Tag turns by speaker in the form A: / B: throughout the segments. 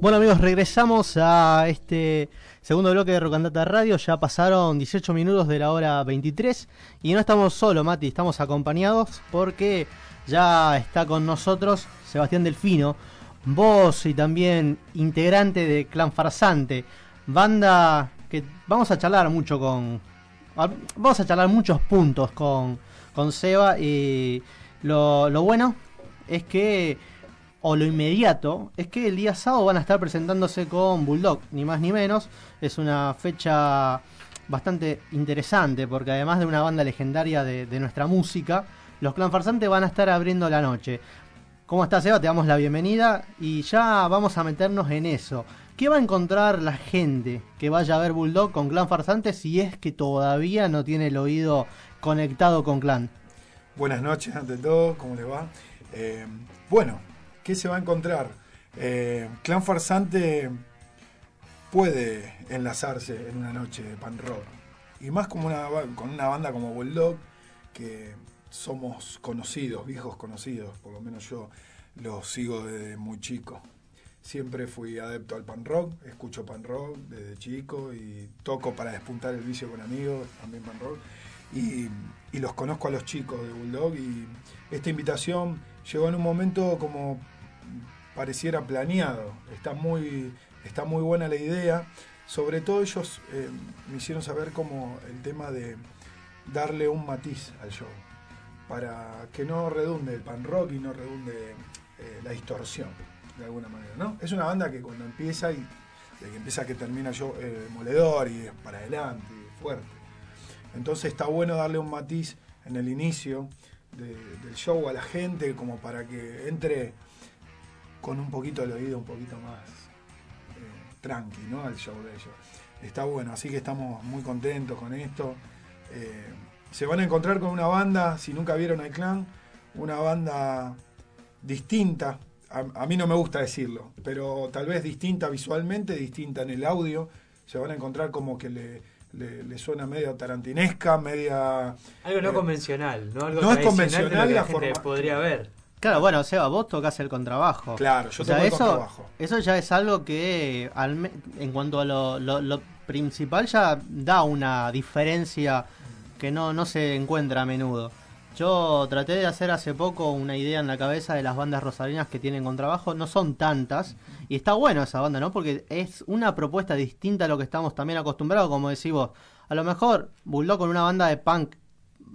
A: Bueno amigos, regresamos a este segundo bloque de Rocandata Radio. Ya pasaron 18 minutos de la hora 23 y no estamos solo, Mati, estamos acompañados porque ya está con nosotros Sebastián Delfino, voz y también integrante de Clan Farsante, banda que vamos a charlar mucho con... Vamos a charlar muchos puntos con, con Seba y lo, lo bueno es que o lo inmediato es que el día sábado van a estar presentándose con Bulldog, ni más ni menos. Es una fecha bastante interesante porque además de una banda legendaria de, nuestra música, los Clan Farsantes van a estar abriendo la noche. ¿Cómo estás, Eva? Te damos la bienvenida y ya vamos a meternos en eso. ¿Qué va a encontrar la gente que vaya a ver Bulldog con Clan Farsante si es que todavía no tiene el oído conectado con Clan?
B: Buenas noches, ante todo, ¿cómo le va? Eh, bueno, ¿qué se va a encontrar? Eh, Clan Farsante puede enlazarse en una noche de pan rock. Y más como una, con una banda como Bulldog, que somos conocidos, viejos conocidos, por lo menos yo los sigo desde muy chico. Siempre fui adepto al pan rock, escucho pan rock desde chico y toco para despuntar el vicio con amigos, también pan rock. Y, y los conozco a los chicos de Bulldog y esta invitación llegó en un momento como pareciera planeado. Está muy, está muy buena la idea. Sobre todo ellos eh, me hicieron saber como el tema de darle un matiz al show, para que no redunde el pan rock y no redunde eh, la distorsión, de alguna manera. ¿no? Es una banda que cuando empieza y de que empieza que termina yo eh, moledor y para adelante, fuerte. Entonces está bueno darle un matiz en el inicio del show a la gente como para que entre con un poquito el oído un poquito más eh, tranqui, ¿no? Al show de ellos. Está bueno, así que estamos muy contentos con esto. Eh, se van a encontrar con una banda, si nunca vieron al clan, una banda distinta. A, mí no me gusta decirlo, pero tal vez distinta visualmente, distinta en el audio. Se van a encontrar como que le, suena medio tarantinesca, media...
C: Algo no eh, convencional, ¿no? Algo
B: no es convencional
C: la, forma, podría ver.
A: Claro, bueno, Seba, vos tocas el contrabajo.
B: Claro, yo o toco el
A: eso,
B: contrabajo.
A: Eso ya es algo que, en cuanto a lo, principal, ya da una diferencia que no, no se encuentra a menudo. Yo traté de hacer hace poco una idea en la cabeza de las bandas rosarinas que tienen contrabajo. No son tantas. Y está bueno esa banda, ¿no? Porque es una propuesta distinta a lo que estamos también acostumbrados. Como decís vos, a lo mejor Bulldog con una banda de punk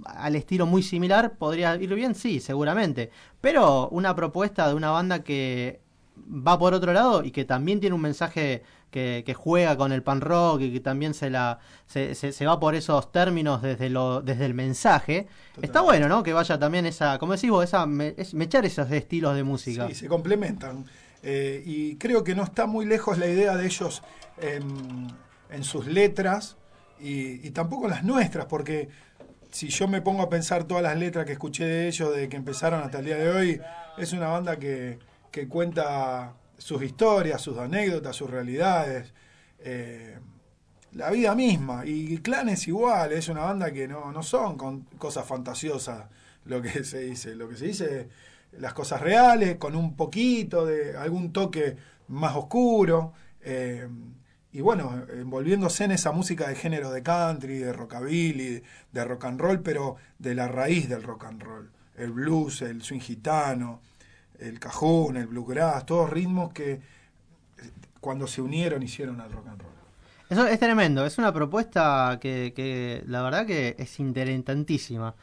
A: al estilo muy similar, podría ir bien, sí, seguramente. Pero una propuesta de una banda que va por otro lado y que también tiene un mensaje que, juega con el pan rock y que también se la se, se, va por esos términos desde lo desde el mensaje está bueno no que vaya también esa como decís vos esa mechar esos estilos de música.
B: Sí se complementan. Eh, y creo que no está muy lejos la idea de ellos en, en sus letras y, y tampoco las nuestras porque si yo me pongo a pensar todas las letras que escuché de ellos desde que empezaron hasta el día de hoy, es una banda que, cuenta sus historias, sus anécdotas, sus realidades, eh, la vida misma. Y Clan es igual, es una banda que no, no son con cosas fantasiosas lo que se dice, lo que se dice las cosas reales, con un poquito de algún toque más oscuro. Eh, y bueno, envolviéndose en esa música de género de country, de rockabilly, de rock and roll, pero de la raíz del rock and roll. El blues, el swing gitano, el cajón, el bluegrass, todos ritmos que cuando se unieron hicieron al rock and roll.
A: Eso es tremendo, es una propuesta que, que la verdad que es interesantísima.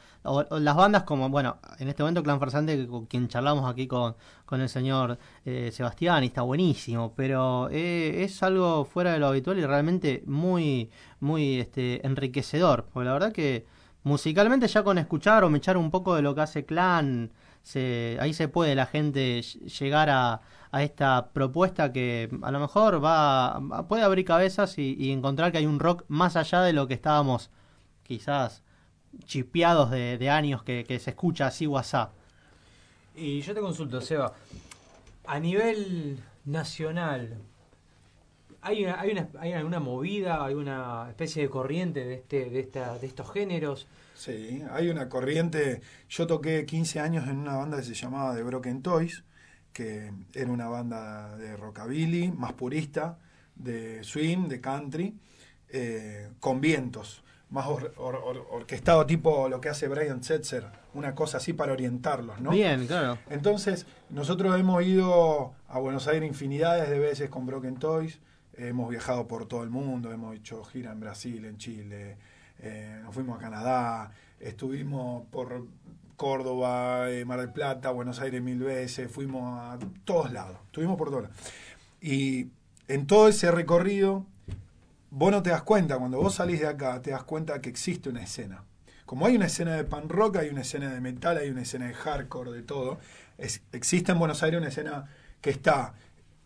A: las bandas como, bueno, en este momento Clan Farsante, con quien charlamos aquí con, con el señor eh, Sebastián, y está buenísimo, pero eh, es algo fuera de lo habitual y realmente muy, muy este, enriquecedor, porque la verdad que musicalmente ya con escuchar o me echar un poco de lo que hace Clan, se, ahí se puede la gente llegar a esta propuesta que a lo mejor va, puede abrir cabezas y, encontrar que hay un rock más allá de lo que estábamos quizás chipeados de, años que, se escucha así WhatsApp.
C: Y yo te consulto, Seba, a nivel nacional, ¿hay, una, hay, una, ¿hay alguna movida, hay una especie de corriente de, este, de, esta, de estos géneros?
B: Sí, hay una corriente. Yo toqué 15 años en una banda que se llamaba The Broken Toys, que era una banda de rockabilly, más purista, de swing, de country, eh, con vientos, más or- or- or- orquestado tipo lo que hace Brian Setzer, una cosa así para orientarlos, ¿no?
A: Bien, claro.
B: Entonces, nosotros hemos ido a Buenos Aires infinidades de veces con Broken Toys, hemos viajado por todo el mundo, hemos hecho gira en Brasil, en Chile, eh, nos fuimos a Canadá, estuvimos por Córdoba, eh, Mar del Plata, Buenos Aires mil veces, fuimos a todos lados, estuvimos por todos lados. Y en todo ese recorrido, vos no te das cuenta, cuando vos salís de acá, te das cuenta que existe una escena. Como hay una escena de pan rock, hay una escena de metal, hay una escena de hardcore, de todo. Existe en Buenos Aires una escena que está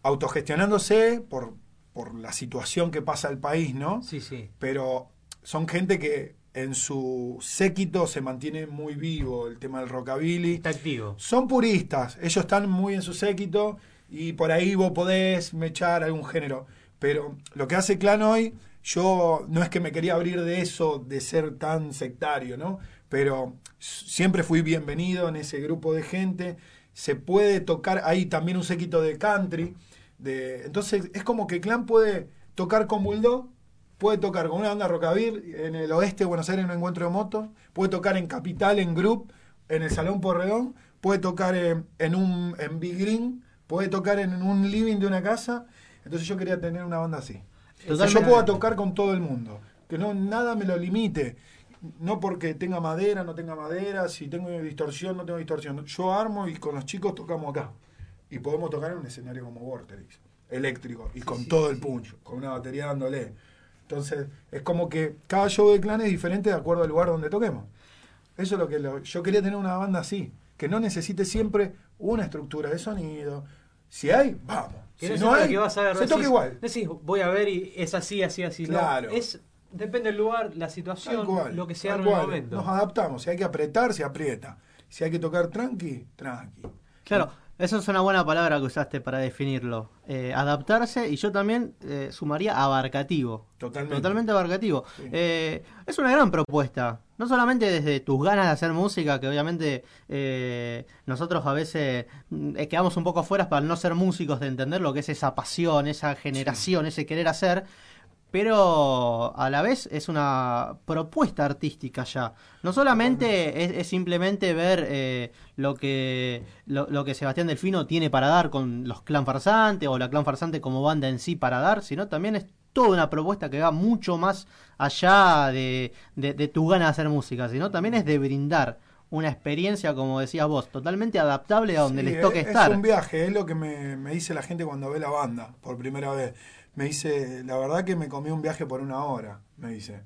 B: autogestionándose por, por la situación que pasa el país, ¿no?
C: Sí, sí.
B: Pero son gente que en su séquito se mantiene muy vivo el tema del rockabilly.
C: Está activo.
B: Son puristas, ellos están muy en su séquito y por ahí vos podés mechar algún género. Pero lo que hace Clan hoy, yo no es que me quería abrir de eso, de ser tan sectario, ¿no? Pero siempre fui bienvenido en ese grupo de gente. Se puede tocar, hay también un séquito de country. De, entonces es como que Clan puede tocar con Bulldog, puede tocar con una banda rockabilly en el oeste de Buenos Aires en un encuentro de motos, puede tocar en Capital, en Group, en el Salón Porredón, puede tocar en, en un en Big Green, puede tocar en un living de una casa. Entonces yo quería tener una banda así. Que yo pueda tocar con todo el mundo, que no nada me lo limite. No porque tenga madera, no tenga madera, si tengo distorsión, no tengo distorsión. Yo armo y con los chicos tocamos acá. Y podemos tocar en un escenario como Vorterix, eléctrico, y con todo el punch, con una batería dándole. Entonces, es como que cada show de clan es diferente de acuerdo al lugar donde toquemos. Eso es lo que lo- yo quería tener una banda así, que no necesite siempre una estructura de sonido. Si hay, vamos.
C: Que
B: si
C: no,
B: hay,
C: que vas a ver,
B: se toca igual.
C: Decís, voy a ver y es así, así, así. no.
B: Claro.
C: es, depende del lugar, la situación,
B: cual,
C: lo que sea en el momento.
B: Nos adaptamos. Si hay que apretar, se aprieta. Si hay que tocar tranqui, tranqui.
A: Claro, esa es una buena palabra que usaste para definirlo. Eh, adaptarse y yo también eh, sumaría abarcativo.
B: Totalmente.
A: Totalmente abarcativo.
B: Sí.
A: Eh, es una gran propuesta. No solamente desde tus ganas de hacer música, que obviamente nosotros a veces mm, quedamos un poco afuera para no ser músicos, de entender lo que es esa pasión, esa generación, ese querer hacer, pero a la vez es una propuesta artística ya. No solamente es, es simplemente ver eh, lo que lo, lo que Sebastián Delfino tiene para dar con los Clan Farsante o la Clan Farsante como banda en sí para dar, sino también es toda una propuesta que va mucho más allá de, de, de tu gana de hacer música, sino también es de brindar una experiencia, como decías vos, totalmente adaptable a donde
B: Sí,
A: les toque
B: es,
A: estar.
B: Es un viaje, es lo que me, me dice la gente cuando ve la banda por primera vez. Me dice, la verdad que me comí un viaje por una hora, me dice.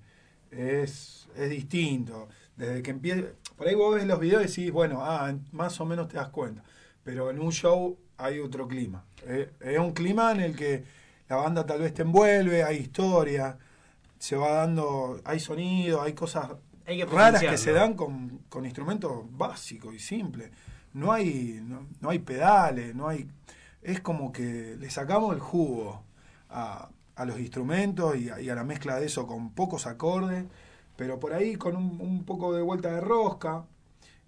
B: Es, es distinto. Desde que empieza, por ahí vos ves los videos y decís, bueno, ah, más o menos te das cuenta. Pero en un show hay otro clima. Eh, es un clima en el que la banda tal vez te envuelve, hay historia, se va dando, hay sonido, hay cosas
C: Hay que
B: raras que se dan con, con instrumentos básicos y simples. No hay, no, no hay pedales, no hay. Es como que le sacamos el jugo a, a los instrumentos y a, y a la mezcla de eso con pocos acordes, pero por ahí con un, un poco de vuelta de rosca.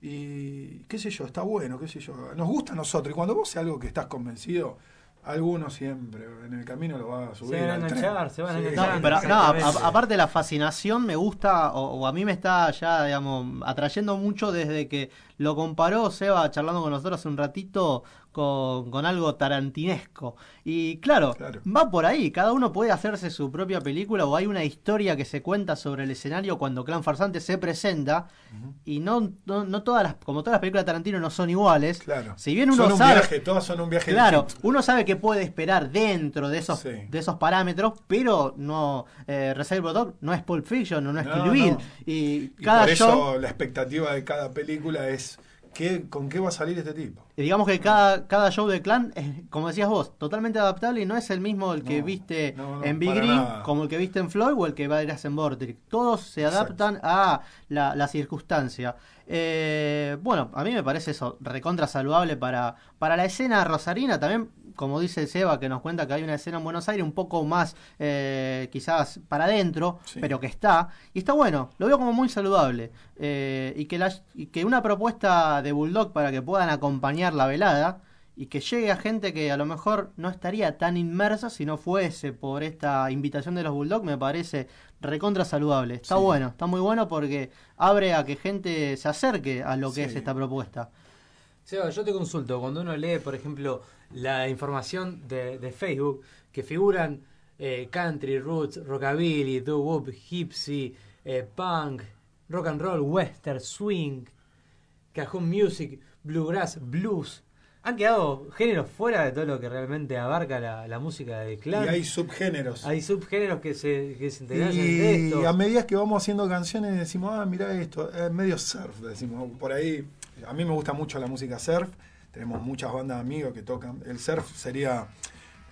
B: Y qué sé yo, está bueno, qué sé yo. Nos gusta a nosotros. Y cuando vos haces algo que estás convencido, alguno siempre en el camino lo va a subir.
C: van a
B: al tren.
C: enganchar, se van a
B: Sí,
C: enganchar.
A: No, pero no, a- aparte la fascinación me gusta, o, o a mí me está ya, digamos, atrayendo mucho desde que lo comparó Seba charlando con nosotros hace un ratito con, con algo tarantinesco. Y claro,
B: Claro.
A: va por ahí, cada uno puede hacerse su propia película o hay una historia que se cuenta sobre el escenario cuando Clan Farsante se presenta y no, no, no todas las, como todas las películas de Tarantino no son iguales.
B: Claro.
A: Si bien uno
B: son un
A: sabe...
B: viaje, todas son un viaje
A: Claro,
B: distinto.
A: uno sabe que puede esperar dentro de esos,
B: Sí.
A: de esos parámetros, pero no eh, Reservoir Dog no es Pulp Fiction, no, es
B: No,
A: Kill Bill.
B: no.
A: Y
B: Y
A: cada
B: por eso la expectativa de cada película es ¿qué, con qué va a salir este tipo.
A: y digamos que cada, cada show de clan es, como decías vos, totalmente adaptable y no es el mismo el que
B: No,
A: viste
B: no, no,
A: en Big Green
B: nada.
A: como el que viste en Floyd o el que va a ir a. Todos se
B: Exacto.
A: adaptan a la, la circunstancia. Eh, bueno, a mí me parece eso recontra saludable para, para la escena rosarina también. Como dice Seba, que nos cuenta que hay una escena en Buenos Aires un poco más eh, quizás para adentro,
B: Sí.
A: pero que está. Y está bueno, lo veo como muy saludable. Eh, y, que la- y que una propuesta de Bulldog para que puedan acompañar la velada y que llegue a gente que a lo mejor no estaría tan inmersa si no fuese por esta invitación de los Bulldogs, me parece recontra saludable. Está
B: Sí.
A: bueno, está muy bueno porque abre a que gente se acerque a lo que
B: Sí.
A: es esta propuesta.
C: Seba, yo te consulto, cuando uno lee, por ejemplo, la información de, de Facebook, que figuran eh, country, roots, rockabilly, doo-wop, gypsy, eh, punk, rock and roll, western, swing, cajun music, bluegrass, blues, han quedado géneros fuera de todo lo que realmente abarca la, la música de
B: Y
C: clan.
B: hay subgéneros.
C: Hay subgéneros que se, que se integran entre
B: Y
C: estos.
B: a medida que vamos haciendo canciones decimos, ah, mira esto, es medio surf, decimos, por ahí, a mí me gusta mucho la música surf, tenemos muchas bandas de amigos que tocan, el surf sería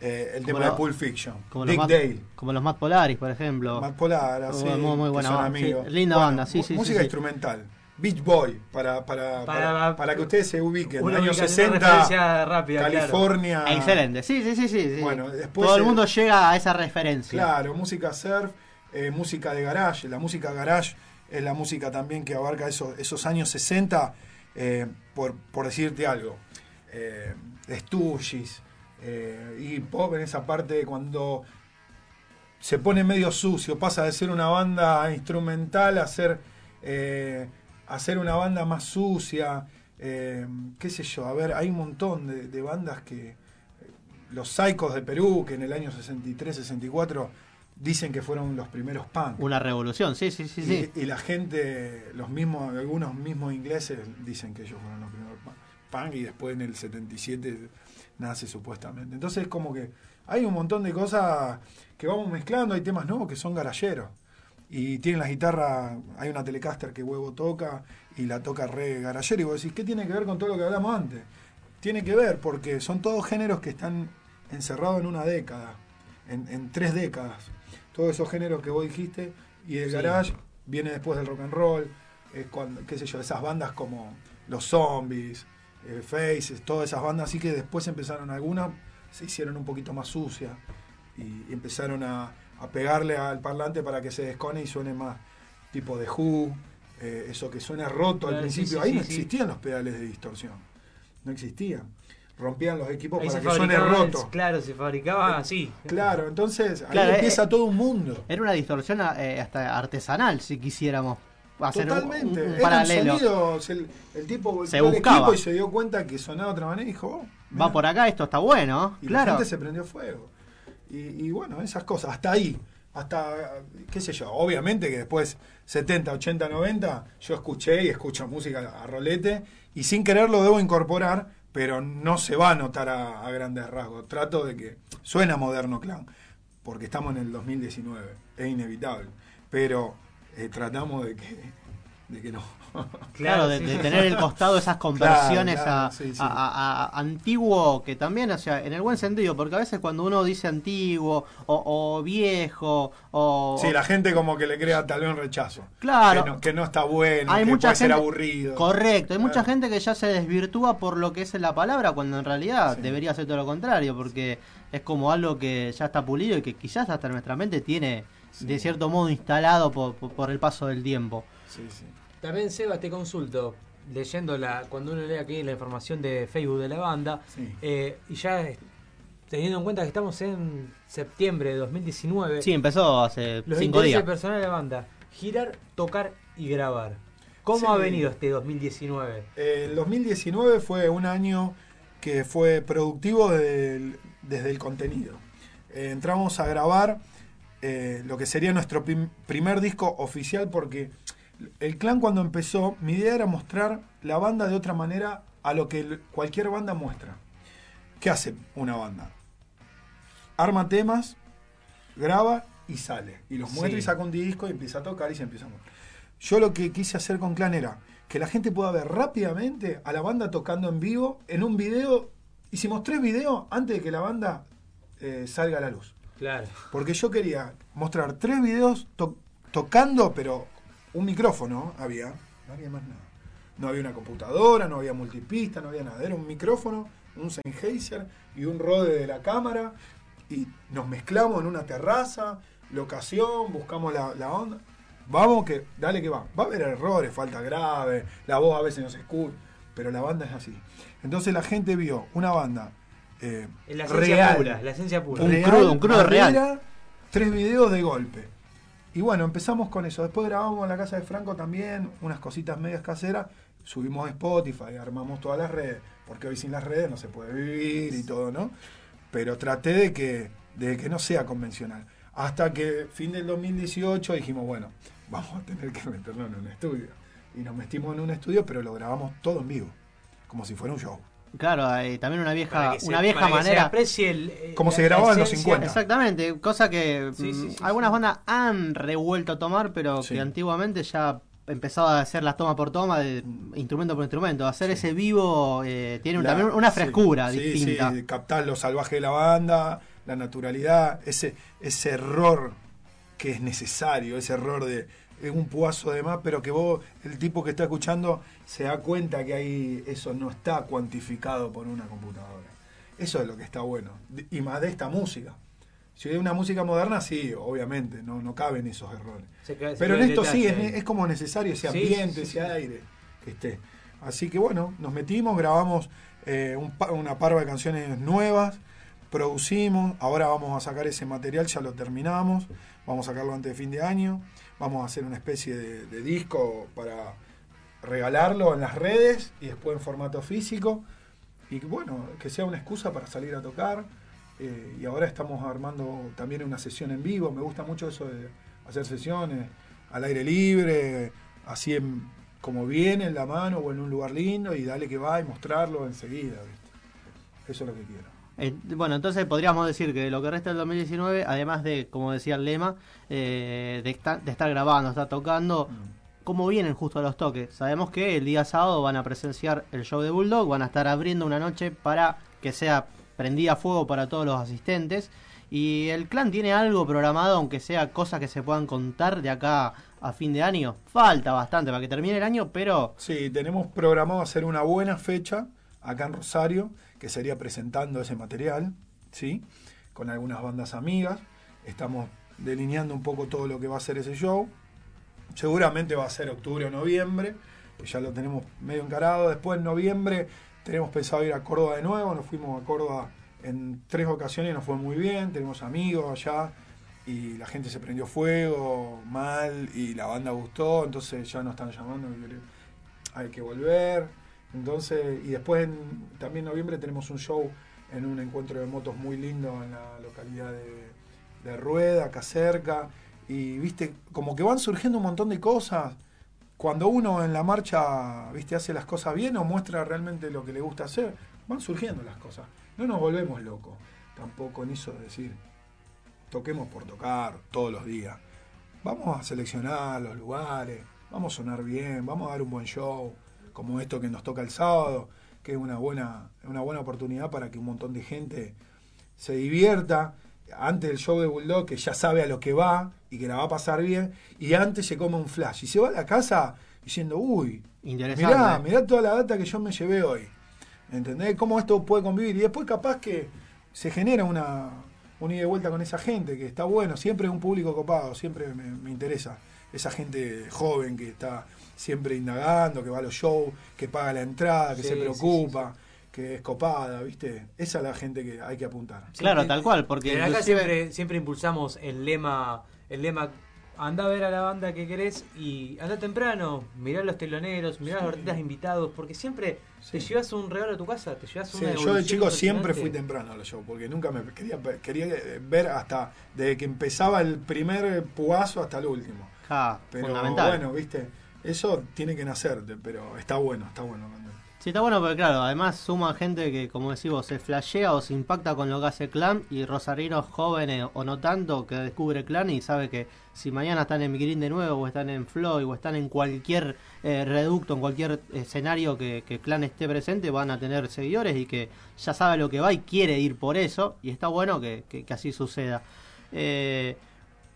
B: eh, el tema
A: Como
B: de
A: lo-
B: Pulp Fiction,
A: Como los,
B: Dick
A: Matt,
B: Dale,
A: como los Matt Polaris, por ejemplo.
B: Matt Polar, así,
A: Muy, muy, buena
B: son
A: banda, sí,
B: amigos.
A: linda banda, sí, sí, sí,
B: Música
A: sí.
B: instrumental, Beach Boy, para, para, para,
C: Para-
B: para que ustedes se ubiquen,
C: Una
B: años
C: una
B: 60,
C: referencia rápida, claro.
B: California.
A: Excelente, sí, sí, sí, sí. sí.
B: Bueno, después
A: Todo el
B: el-
A: mundo llega a esa referencia.
B: Claro, música surf, eh, música de garage. La música garage es la música también que abarca esos, esos años 60, eh, por, por decirte algo. Eh, Stooges, eh, y pop en esa parte cuando se pone medio sucio, pasa de ser una banda instrumental a ser, eh, a ser una banda más sucia. eh, qué sé yo, a ver, hay un montón de, de bandas que los Psychos de Perú, que en el año 63, 64 dicen que fueron los primeros punk.
A: Una revolución, sí, sí, sí. sí.
B: Y, y la gente, los mismos, algunos mismos ingleses dicen que ellos fueron los primeros punk, y después en el 77 nace supuestamente. Entonces como que hay un montón de cosas que vamos mezclando, hay temas nuevos que son garayeros. Y tienen la guitarra, hay una Telecaster que Huevo toca y la toca re garayero. Y vos decís, ¿qué tiene que ver con todo lo que hablamos antes? Tiene que ver porque son todos géneros que están encerrados en una década, en, en tres décadas. Todos esos géneros que vos dijiste y el
C: Sí.
B: garage viene después del rock and roll, es cuando, qué sé yo, esas bandas como Los Zombies, eh, Faces, todas esas bandas así que después empezaron algunas, se hicieron un poquito más sucias y empezaron a, a pegarle al parlante para que se descone y suene más tipo de Who, eh, eso que suena roto al
C: Claro,
B: principio.
C: sí,
B: Ahí
C: sí,
B: no
C: sí.
B: existían los pedales de distorsión, no existían. Rompían los equipos
C: Ahí
B: para que suene roto.
C: Claro, se fabricaba
B: Eh,
C: así.
B: Claro, entonces ahí empieza
A: eh,
B: todo un mundo.
A: Era una distorsión eh, hasta artesanal, si quisiéramos hacer un-
B: Totalmente.
A: un, un paralelo.
B: sonidos, el, el tipo
A: Se
B: el
A: buscaba.
B: equipo y se dio cuenta que sonaba de otra manera y dijo, oh,
A: Va por acá, esto está bueno,
B: Y la
A: claro.
B: gente se prendió fuego. Y, bueno, esas cosas, hasta ahí. Hasta, qué sé yo, obviamente que después 70, 80, 90, yo escuché y escucho música a rolete y sin querer lo debo incorporar, pero no se va a notar a, a grandes rasgos. Trato de que suena moderno clan, porque estamos en el 2019, es inevitable, pero eh, tratamos de que, de que no.
A: Claro, de, tener el costado esas conversiones
B: claro,
A: a,
B: sí, sí.
A: a- a- a antiguo, que también, o sea, en el buen sentido, porque a veces cuando uno dice antiguo o, o viejo o...
B: Sí, la gente como que le crea tal vez un rechazo.
A: Claro.
B: Que no, que no está bueno,
A: hay
B: que
A: mucha
B: puede ser aburrido.
A: Correcto, hay mucha gente que ya se desvirtúa por lo que es la palabra, cuando en realidad
B: Sí.
A: debería ser todo lo contrario, porque es como algo que ya está pulido y que quizás hasta nuestra mente tiene
B: Sí.
A: de cierto modo instalado por, por- por el paso del tiempo.
B: Sí, sí.
C: También, Seba, te consulto, leyendo la, cuando uno lee aquí la información de Facebook de la banda,
B: Sí.
C: eh, y ya teniendo en cuenta que estamos en septiembre de 2019,
A: Sí, empezó hace
C: los
A: cinco
C: intereses
A: días.
C: personales de la banda, girar, tocar y grabar. ¿Cómo
B: Sí.
C: ha venido este 2019?
B: Eh, El 2019 fue un año que fue productivo desde el contenido. Eh, entramos a grabar eh, lo que sería nuestro prim- primer disco oficial porque el clan cuando empezó, mi idea era mostrar la banda de otra manera a lo que cualquier banda muestra. ¿Qué hace una banda? Arma temas, graba y sale. Y los muestra
C: Sí.
B: y saca un disco y empieza a tocar y se empieza a mostrar. Yo lo que quise hacer con Clan era que la gente pueda ver rápidamente a la banda tocando en vivo en un video. Hicimos tres videos antes de que la banda eh, salga a la luz.
C: Claro.
B: Porque yo quería mostrar tres videos to- tocando, pero un micrófono había, no había más nada. No había una computadora, no había multipista, no había nada. Era un micrófono, un Sennheiser y un rode de la cámara. Y nos mezclamos en una terraza, locación, buscamos la, la onda. Vamos que, dale que va. Va a haber errores, falta grave, la voz a veces no se escucha. pero la banda es así. Entonces la gente vio una banda eh,
C: la esencia
B: real,
C: pura, la esencia pura.
A: Un crudo, un crudo real.
B: Tres videos de golpe. Y bueno, empezamos con eso. Después grabamos en la casa de Franco también unas cositas medias caseras. Subimos a Spotify, armamos todas las redes. Porque hoy sin las redes no se puede vivir y todo, ¿no? Pero traté de que, de que no sea convencional. Hasta que fin del 2018 dijimos, bueno, vamos a tener que meternos en un estudio. Y nos metimos en un estudio, pero lo grabamos todo en vivo. Como si fuera un show.
A: Claro, eh, también una vieja,
C: que se-
A: una vieja
C: para que se
A: manera.
C: aprecie el, eh,
B: Como
C: la-
B: se grababa en los
C: esencia.
B: 50.
A: Exactamente, cosa que
C: Sí, sí,
A: mm,
C: sí,
A: algunas
C: sí.
A: bandas han revuelto a tomar, pero
B: Sí.
A: que antiguamente ya empezaba a hacer las toma por toma, de instrumento por instrumento. Hacer ese vivo eh, tiene
B: La-
A: también una frescura
B: sí,
A: distinta.
B: Sí, captar lo salvaje de la banda, la naturalidad, ese, ese error que es necesario, ese error de, de un puazo de más, pero que vos, el tipo que está escuchando, se da cuenta que ahí eso no está cuantificado por una computadora. Eso es lo que está bueno. Y más de esta música. Si es una música moderna, sí, obviamente, no, no caben esos errores.
C: Se cae- se
B: Pero en esto sí, es, es como necesario ese
C: Sí,
B: ambiente,
C: sí,
B: ese aire que esté. Así que bueno, nos metimos, grabamos eh, un una parva de canciones nuevas, producimos, ahora vamos a sacar ese material, ya lo terminamos, vamos a sacarlo antes de fin de año, vamos a hacer una especie de, disco para regalarlo en las redes y después en formato físico. Y bueno, que sea una excusa para salir a tocar. Eh, y ahora estamos armando también una sesión en vivo. Me gusta mucho eso de hacer sesiones al aire libre, así como viene en la mano o en un lugar lindo y dale que va y mostrarlo enseguida. Eso es lo que quiero.
A: Eh, bueno, entonces podríamos decir que lo que resta del 2019, además de, como decía el lema, eh, de, esta- de estar grabando, estar tocando, cómo vienen justo los toques. Sabemos que el día sábado van a presenciar el show de Bulldog, van a estar abriendo una noche para que sea prendida a fuego para todos los asistentes. Y el clan tiene algo programado, aunque sea cosas que se puedan contar de acá a fin de año. Falta bastante para que termine el año, pero
B: Sí, tenemos programado hacer una buena fecha acá en Rosario, que sería presentando ese material, ¿sí? Con algunas bandas amigas. Estamos delineando un poco todo lo que va a ser ese show. Seguramente va a ser octubre o noviembre, pues ya lo tenemos medio encarado. Después en noviembre tenemos pensado ir a Córdoba de nuevo, nos fuimos a Córdoba en tres ocasiones nos fue muy bien, tenemos amigos allá y la gente se prendió fuego mal y la banda gustó, entonces ya nos están llamando, hay que volver. Entonces, y después en, también en noviembre tenemos un show en un encuentro de motos muy lindo en la localidad de, Rueda, acá cerca. Y viste, como que van surgiendo un montón de cosas. Cuando uno en la marcha, viste, hace las cosas bien o muestra realmente lo que le gusta hacer, van surgiendo las cosas. No nos volvemos locos tampoco en eso de decir, toquemos por tocar todos los días. Vamos a seleccionar los lugares, vamos a sonar bien, vamos a dar un buen show, como esto que nos toca el sábado, que es una buena, una buena oportunidad para que un montón de gente se divierta antes del show de Bulldog, que ya sabe a lo que va y que la va a pasar bien, y antes se come un flash y se va a la casa diciendo, uy, mirá, mirá toda la data que yo me llevé hoy. ¿Entendés? ¿Cómo esto puede convivir? Y después capaz que se genera una, una ida y vuelta con esa gente, que está bueno, siempre es un público copado, siempre me, me interesa. Esa gente joven que está siempre indagando, que va a los shows, que paga la entrada, que
C: Sí,
B: se
C: sí,
B: preocupa, que es copada, ¿viste? Esa es la gente que hay que apuntar.
A: Claro, tal cual, porque
C: Pero acá siempre, siempre impulsamos el lema, el lema, anda a ver a la banda que querés y anda temprano, mirá a los teloneros, mirá a los artistas invitados, porque siempre te
B: Sí.
C: llevas un regalo a tu casa, te llevas
B: Sí,
C: una
B: yo de chico siempre fui temprano a los shows, porque nunca me quería, quería ver hasta, desde que empezaba el primer puazo hasta el último.
A: Ja,
B: Pero
A: fundamental.
B: bueno, viste, eso tiene que nacerte, pero está bueno, está bueno.
A: Sí, está bueno porque claro, además suma gente que, como decís vos, se flashea o se impacta con lo que hace Clan y rosarinos jóvenes o no tanto que descubre Clan y sabe que si mañana están en Migrín de nuevo o están en Floyd o están en cualquier eh, reducto, en cualquier escenario que, que Clan esté presente, van a tener seguidores y que ya sabe lo que va y quiere ir por eso y está bueno que, que- que así suceda. Eh,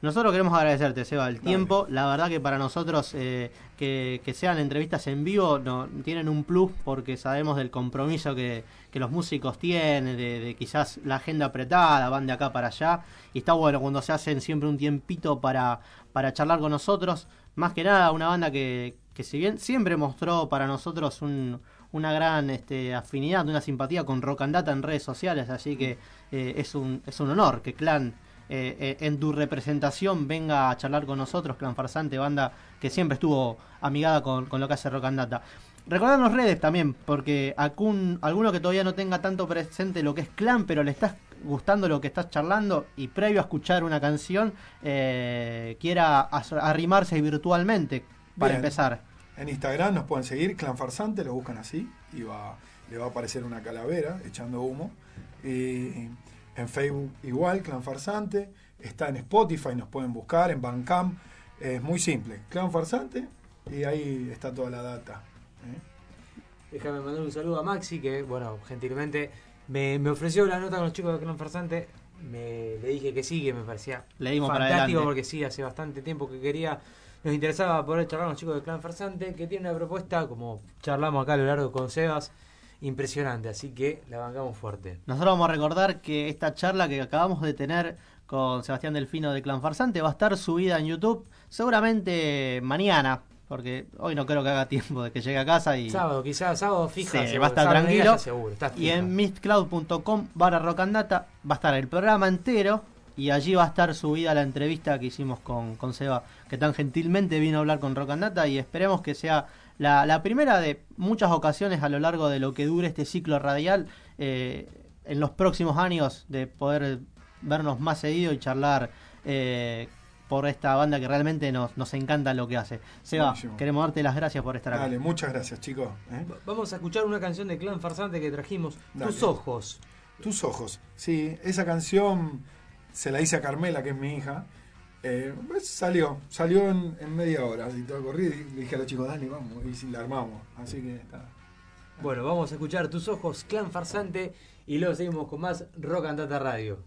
A: nosotros queremos agradecerte, Seba, el
B: Dale.
A: tiempo. La verdad que para nosotros eh, que, que sean entrevistas en vivo no, tienen un plus porque sabemos del compromiso que, que los músicos tienen, de, de quizás la agenda apretada, van de acá para allá. Y está bueno cuando se hacen siempre un tiempito para, para charlar con nosotros. Más que nada, una banda que, que si bien siempre mostró para nosotros un, una gran este, afinidad, una simpatía con Rock and Data en redes sociales, así que eh, es, un, es un honor que Clan eh, eh, en tu representación venga a charlar con nosotros, Clan Farsante, banda que siempre estuvo amigada con, con lo que hace Rock and Data. Recordarnos redes también, porque algún, alguno que todavía no tenga tanto presente lo que es Clan, pero le estás gustando lo que estás charlando y previo a escuchar una canción, eh, quiera arrimarse virtualmente para empezar.
B: En Instagram nos pueden seguir, Clan Farsante, lo buscan así y va, le va a aparecer una calavera echando humo. Y en Facebook igual, Clan Farsante. Está en Spotify, nos pueden buscar, en Bandcamp. Es muy simple, Clan Farsante y ahí está toda la data. ¿eh?
C: Déjame mandar un saludo a Maxi, que, bueno, gentilmente me, ofreció la nota con los chicos de Clan Farsante. Me, le dije que sí, que me parecía fantástico porque sí, hace bastante tiempo que quería. Nos interesaba poder charlar con los chicos de Clan Farsante, que tiene una propuesta, como charlamos acá a lo largo con Sebas, impresionante. Así que la bancamos fuerte.
A: Nosotros vamos a recordar que esta charla que acabamos de tener con Sebastián Delfino de Clan Farsante va a estar subida en YouTube seguramente mañana, porque hoy no creo que haga tiempo de que llegue a casa y...
C: Sábado, quizás, sábado fija.
A: Sí, va a estar tranquilo. y en mistcloud.com barra rocandata va a estar el programa entero y allí va a estar subida la entrevista que hicimos con, con Seba, que tan gentilmente vino a hablar con Rocandata y esperemos que sea la, la primera de muchas ocasiones a lo largo de lo que dure este ciclo radial eh, en los próximos años de poder vernos más seguido y charlar eh, por esta banda que realmente nos, nos encanta lo que hace. Seba, queremos darte las gracias por estar
B: acá. Dale, muchas gracias, chicos.
C: ¿eh? Vamos a escuchar una canción de Clan Farsante que trajimos, Tus Ojos.
B: Tus Ojos, sí, esa canción se la hice a Carmela, que es mi hija. Eh, pues salió, salió en, media hora, así todo corrí, dije a los chicos, dale, vamos, y la armamos, así que está.
C: Bueno, vamos a escuchar Tus Ojos, Clan Farsante, y luego seguimos con más Rock and Data Radio.